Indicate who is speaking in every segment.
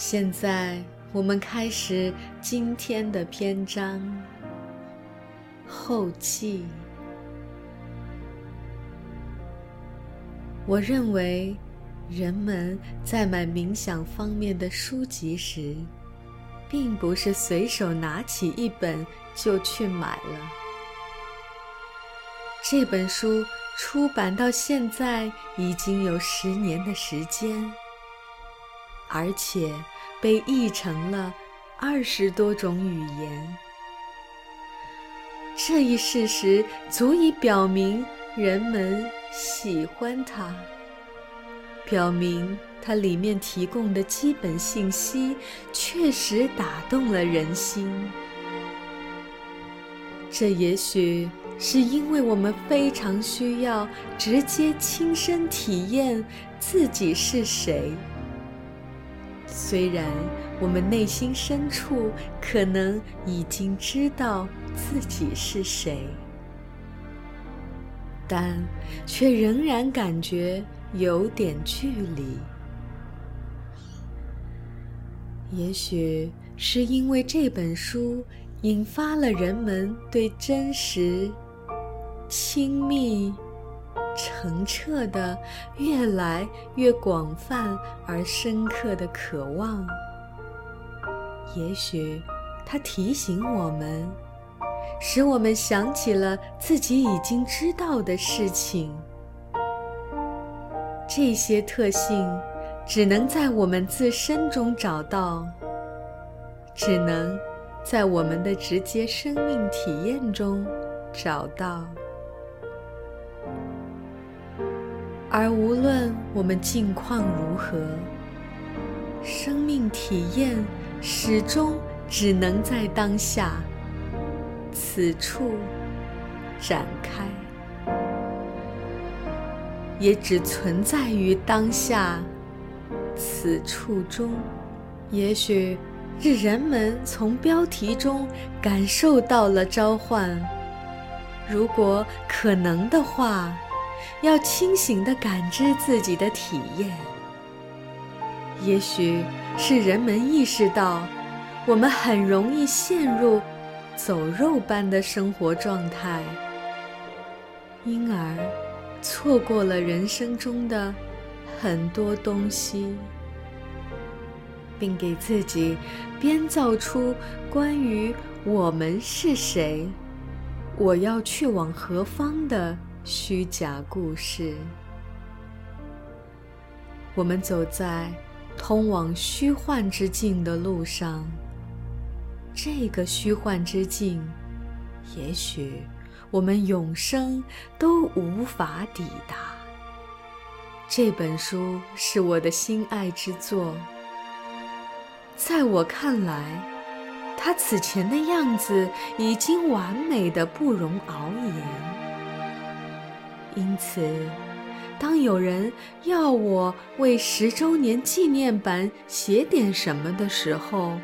Speaker 1: 现在我们开始今天的篇章后记。我认为，人们在买冥想方面的书籍时，并不是随手拿起一本就去买了。这本书出版到现在已经有十年的时间。而且被译成了二十多种语言，这一事实足以表明人们喜欢它，表明它里面提供的基本信息确实打动了人心。这也许是因为我们非常需要直接亲身体验自己是谁。虽然我们内心深处可能已经知道自己是谁，但却仍然感觉有点距离。也许是因为这本书引发了人们对真实、亲密。澄澈的、越来越广泛而深刻的渴望。也许，它提醒我们，使我们想起了自己已经知道的事情。这些特性只能在我们自身中找到，只能在我们的直接生命体验中找到。而无论我们境况如何，生命体验始终只能在当下、此处展开，也只存在于当下、此处中。也许是人们从标题中感受到了召唤，如果可能的话。要清醒地感知自己的体验，也许是人们意识到，我们很容易陷入走肉般的生活状态，因而错过了人生中的很多东西，并给自己编造出关于我们是谁、我要去往何方的。虚假故事。我们走在通往虚幻之境的路上，这个虚幻之境，也许我们永生都无法抵达。这本书是我的心爱之作，在我看来，它此前的样子已经完美的不容熬言。因此，当有人要我为十周年纪念版写点什么的时候，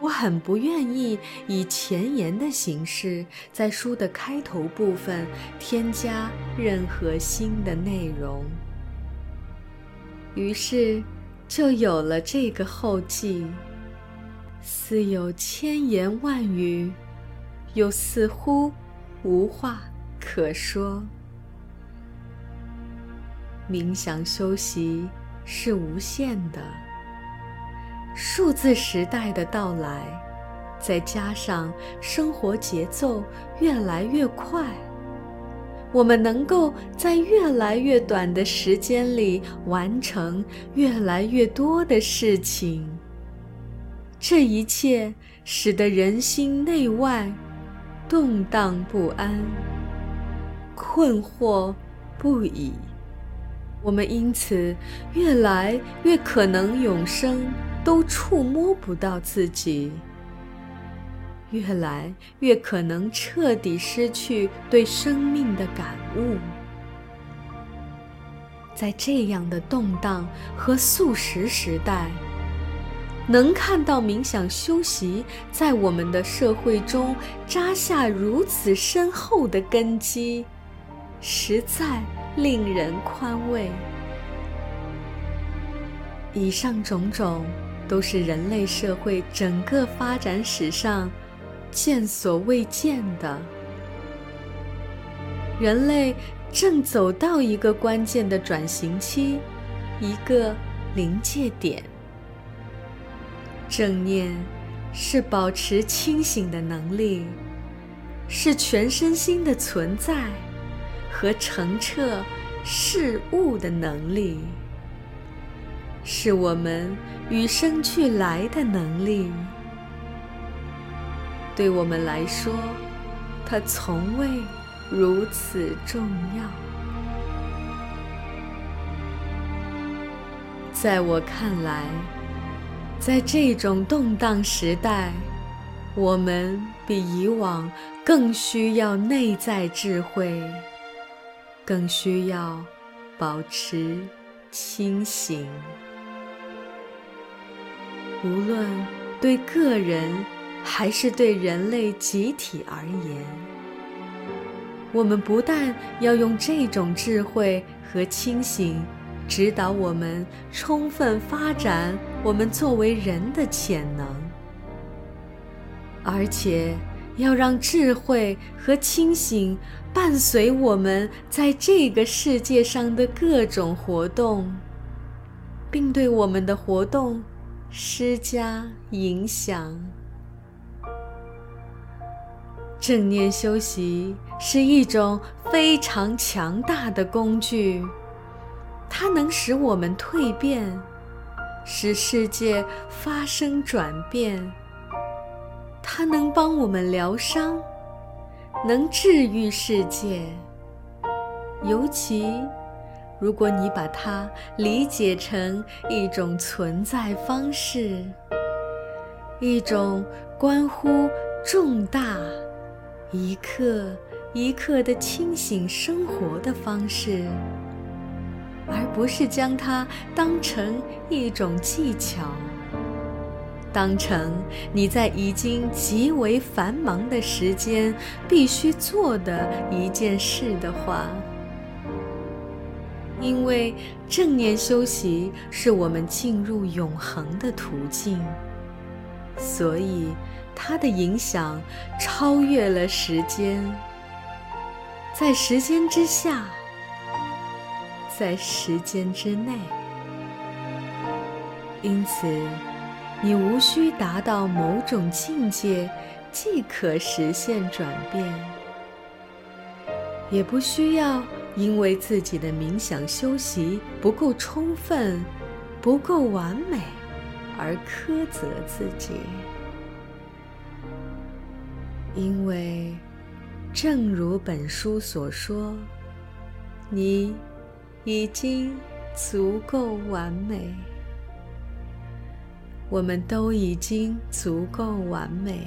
Speaker 1: 我很不愿意以前言的形式在书的开头部分添加任何新的内容。于是，就有了这个后记，似有千言万语，又似乎无话可说。冥想修习是无限的。数字时代的到来，再加上生活节奏越来越快，我们能够在越来越短的时间里完成越来越多的事情。这一切使得人心内外动荡不安、困惑不已。我们因此越来越可能永生都触摸不到自己，越来越可能彻底失去对生命的感悟。在这样的动荡和素食时代，能看到冥想修习在我们的社会中扎下如此深厚的根基，实在。令人宽慰。以上种种都是人类社会整个发展史上见所未见的。人类正走到一个关键的转型期，一个临界点。正念是保持清醒的能力，是全身心的存在。和澄澈事物的能力，是我们与生俱来的能力。对我们来说，它从未如此重要。在我看来，在这种动荡时代，我们比以往更需要内在智慧。更需要保持清醒。无论对个人还是对人类集体而言，我们不但要用这种智慧和清醒指导我们，充分发展我们作为人的潜能，而且。要让智慧和清醒伴随我们在这个世界上的各种活动，并对我们的活动施加影响。正念修习是一种非常强大的工具，它能使我们蜕变，使世界发生转变。它能帮我们疗伤，能治愈世界。尤其，如果你把它理解成一种存在方式，一种关乎重大、一刻一刻的清醒生活的方式，而不是将它当成一种技巧。当成你在已经极为繁忙的时间必须做的一件事的话，因为正念修习是我们进入永恒的途径，所以它的影响超越了时间，在时间之下，在时间之内，因此。你无需达到某种境界，即可实现转变；也不需要因为自己的冥想修习不够充分、不够完美而苛责自己，因为，正如本书所说，你已经足够完美。我们都已经足够完美，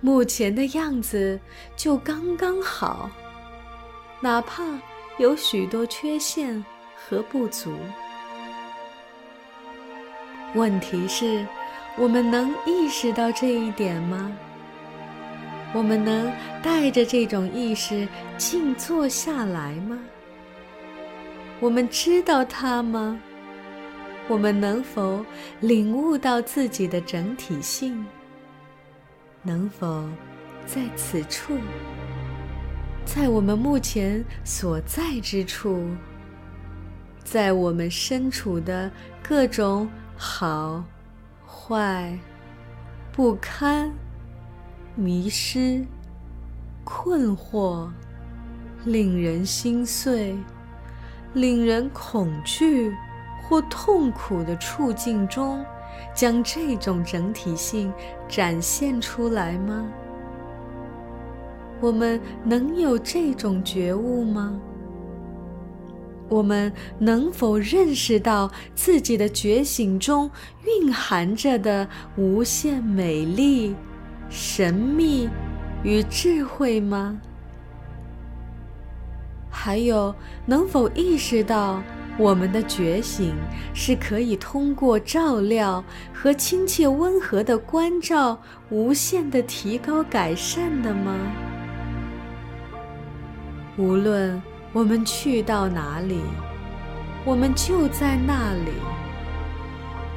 Speaker 1: 目前的样子就刚刚好，哪怕有许多缺陷和不足。问题是，我们能意识到这一点吗？我们能带着这种意识静坐下来吗？我们知道它吗？我们能否领悟到自己的整体性？能否在此处，在我们目前所在之处，在我们身处的各种好、坏、不堪、迷失、困惑、令人心碎、令人恐惧？或痛苦的处境中，将这种整体性展现出来吗？我们能有这种觉悟吗？我们能否认识到自己的觉醒中蕴含着的无限美丽、神秘与智慧吗？还有，能否意识到我们的觉醒是可以通过照料和亲切温和的关照，无限的提高改善的吗？无论。我们去到哪里，我们就在那里。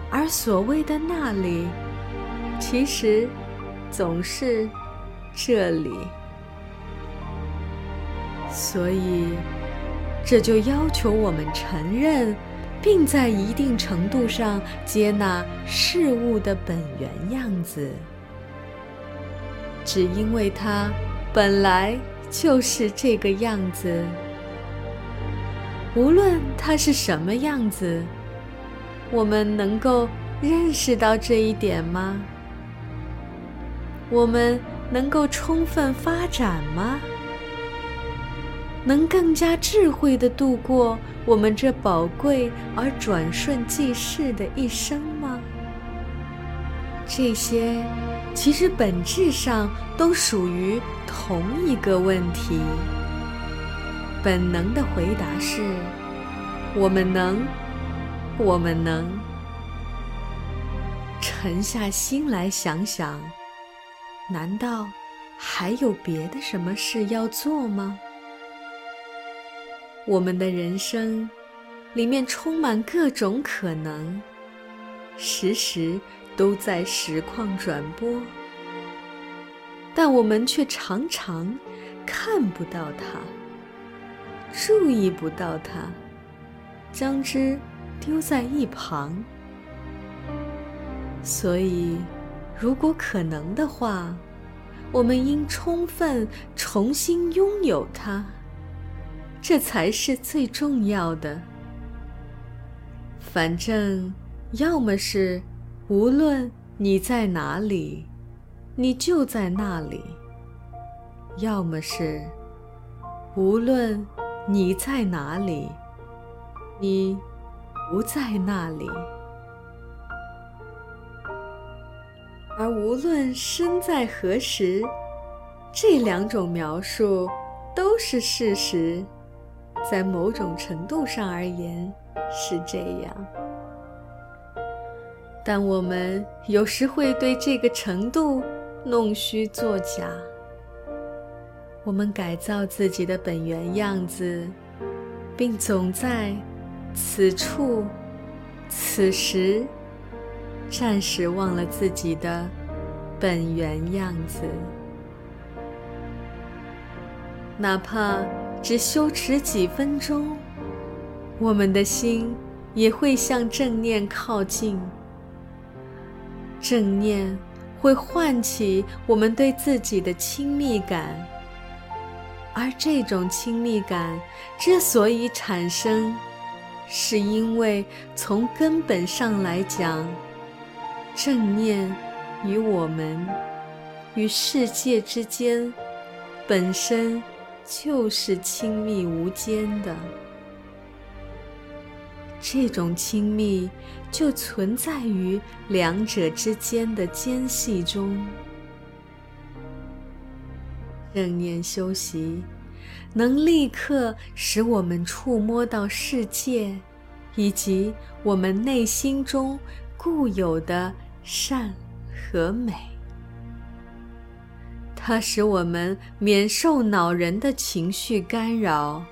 Speaker 1: 而所谓的那里，其实总是这里。所以，这就要求我们承认，并在一定程度上接纳事物的本源样子，只因为它本来就是这个样子。无论它是什么样子，我们能够认识到这一点吗？我们能够充分发展吗？能更加智慧地度过我们这宝贵而转瞬即逝的一生吗？这些其实本质上都属于同一个问题。本能的回答是：我们能，我们能。沉下心来想想，难道还有别的什么事要做吗？我们的人生里面充满各种可能，时时都在实况转播，但我们却常常看不到它。注意不到它，将之丢在一旁。所以，如果可能的话，我们应充分重新拥有它，这才是最重要的。反正，要么是无论你在哪里，你就在那里；要么是无论。你在哪里？你不在那里。而无论身在何时，这两种描述都是事实。在某种程度上而言，是这样。但我们有时会对这个程度弄虚作假。我们改造自己的本源样子，并总在此处、此时暂时忘了自己的本源样子。哪怕只修持几分钟，我们的心也会向正念靠近。正念会唤起我们对自己的亲密感。而这种亲密感之所以产生，是因为从根本上来讲，正念与我们、与世界之间本身就是亲密无间的。这种亲密就存在于两者之间的间隙中。正念修习，能立刻使我们触摸到世界，以及我们内心中固有的善和美。它使我们免受恼人的情绪干扰，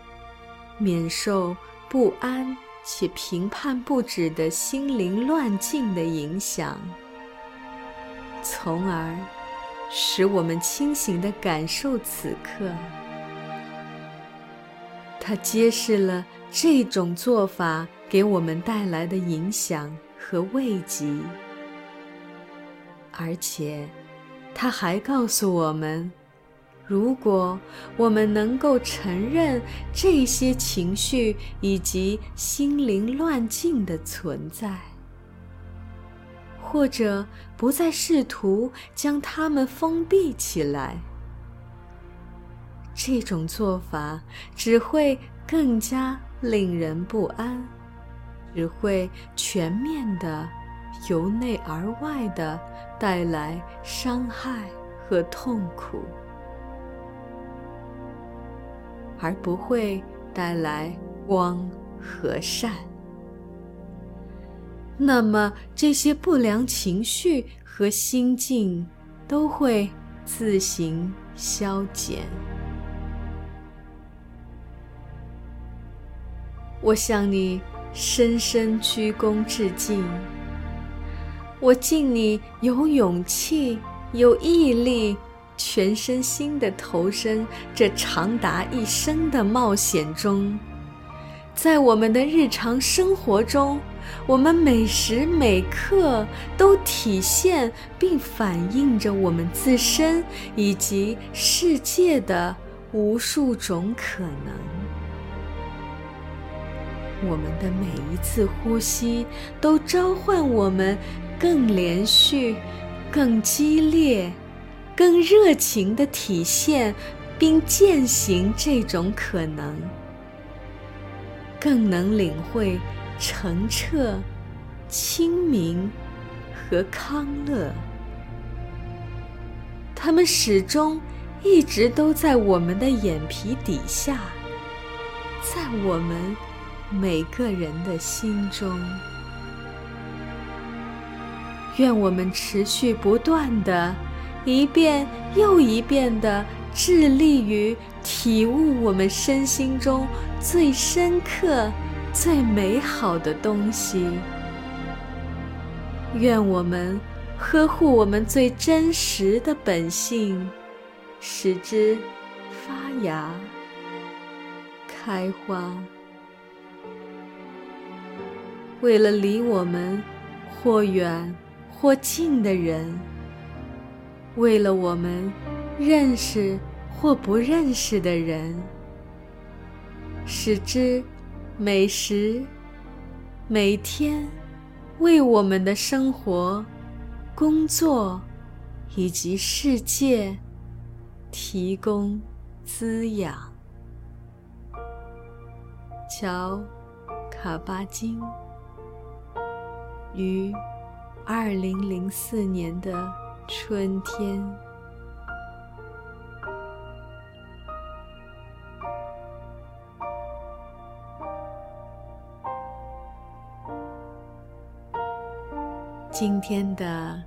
Speaker 1: 免受不安且评判不止的心灵乱境的影响，从而。使我们清醒地感受此刻。它揭示了这种做法给我们带来的影响和慰藉，而且，它还告诉我们，如果我们能够承认这些情绪以及心灵乱境的存在。或者不再试图将它们封闭起来，这种做法只会更加令人不安，只会全面的、由内而外的带来伤害和痛苦，而不会带来光和善。那么，这些不良情绪和心境都会自行消减。我向你深深鞠躬致敬。我敬你有勇气、有毅力，全身心的投身这长达一生的冒险中。在我们的日常生活中，我们每时每刻都体现并反映着我们自身以及世界的无数种可能。我们的每一次呼吸都召唤我们更连续、更激烈、更热情地体现并践行这种可能，更能领会澄澈、清明和康乐。他们始终一直都在我们的眼皮底下，在我们。每个人的心中，愿我们持续不断的，一遍又一遍的致力于体悟我们身心中最深刻、最美好的东西。愿我们呵护我们最真实的本性，使之发芽、开花。为了离我们或远或近的人，为了我们认识或不认识的人，使之每时每天为我们的生活、工作以及世界提供滋养。乔卡巴金。于二零零四年的春天，今天的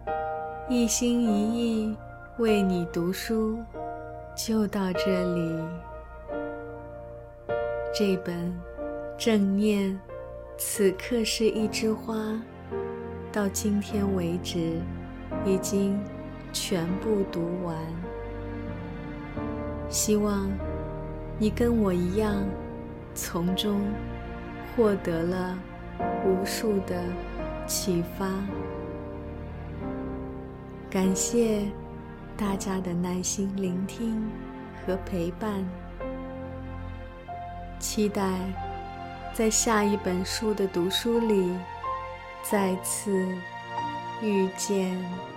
Speaker 1: 一心一意为你读书就到这里。这本正念，此刻是一枝花。到今天为止，已经全部读完。希望你跟我一样，从中获得了无数的启发。感谢大家的耐心聆听和陪伴，期待在下一本书的读书里。再次遇见。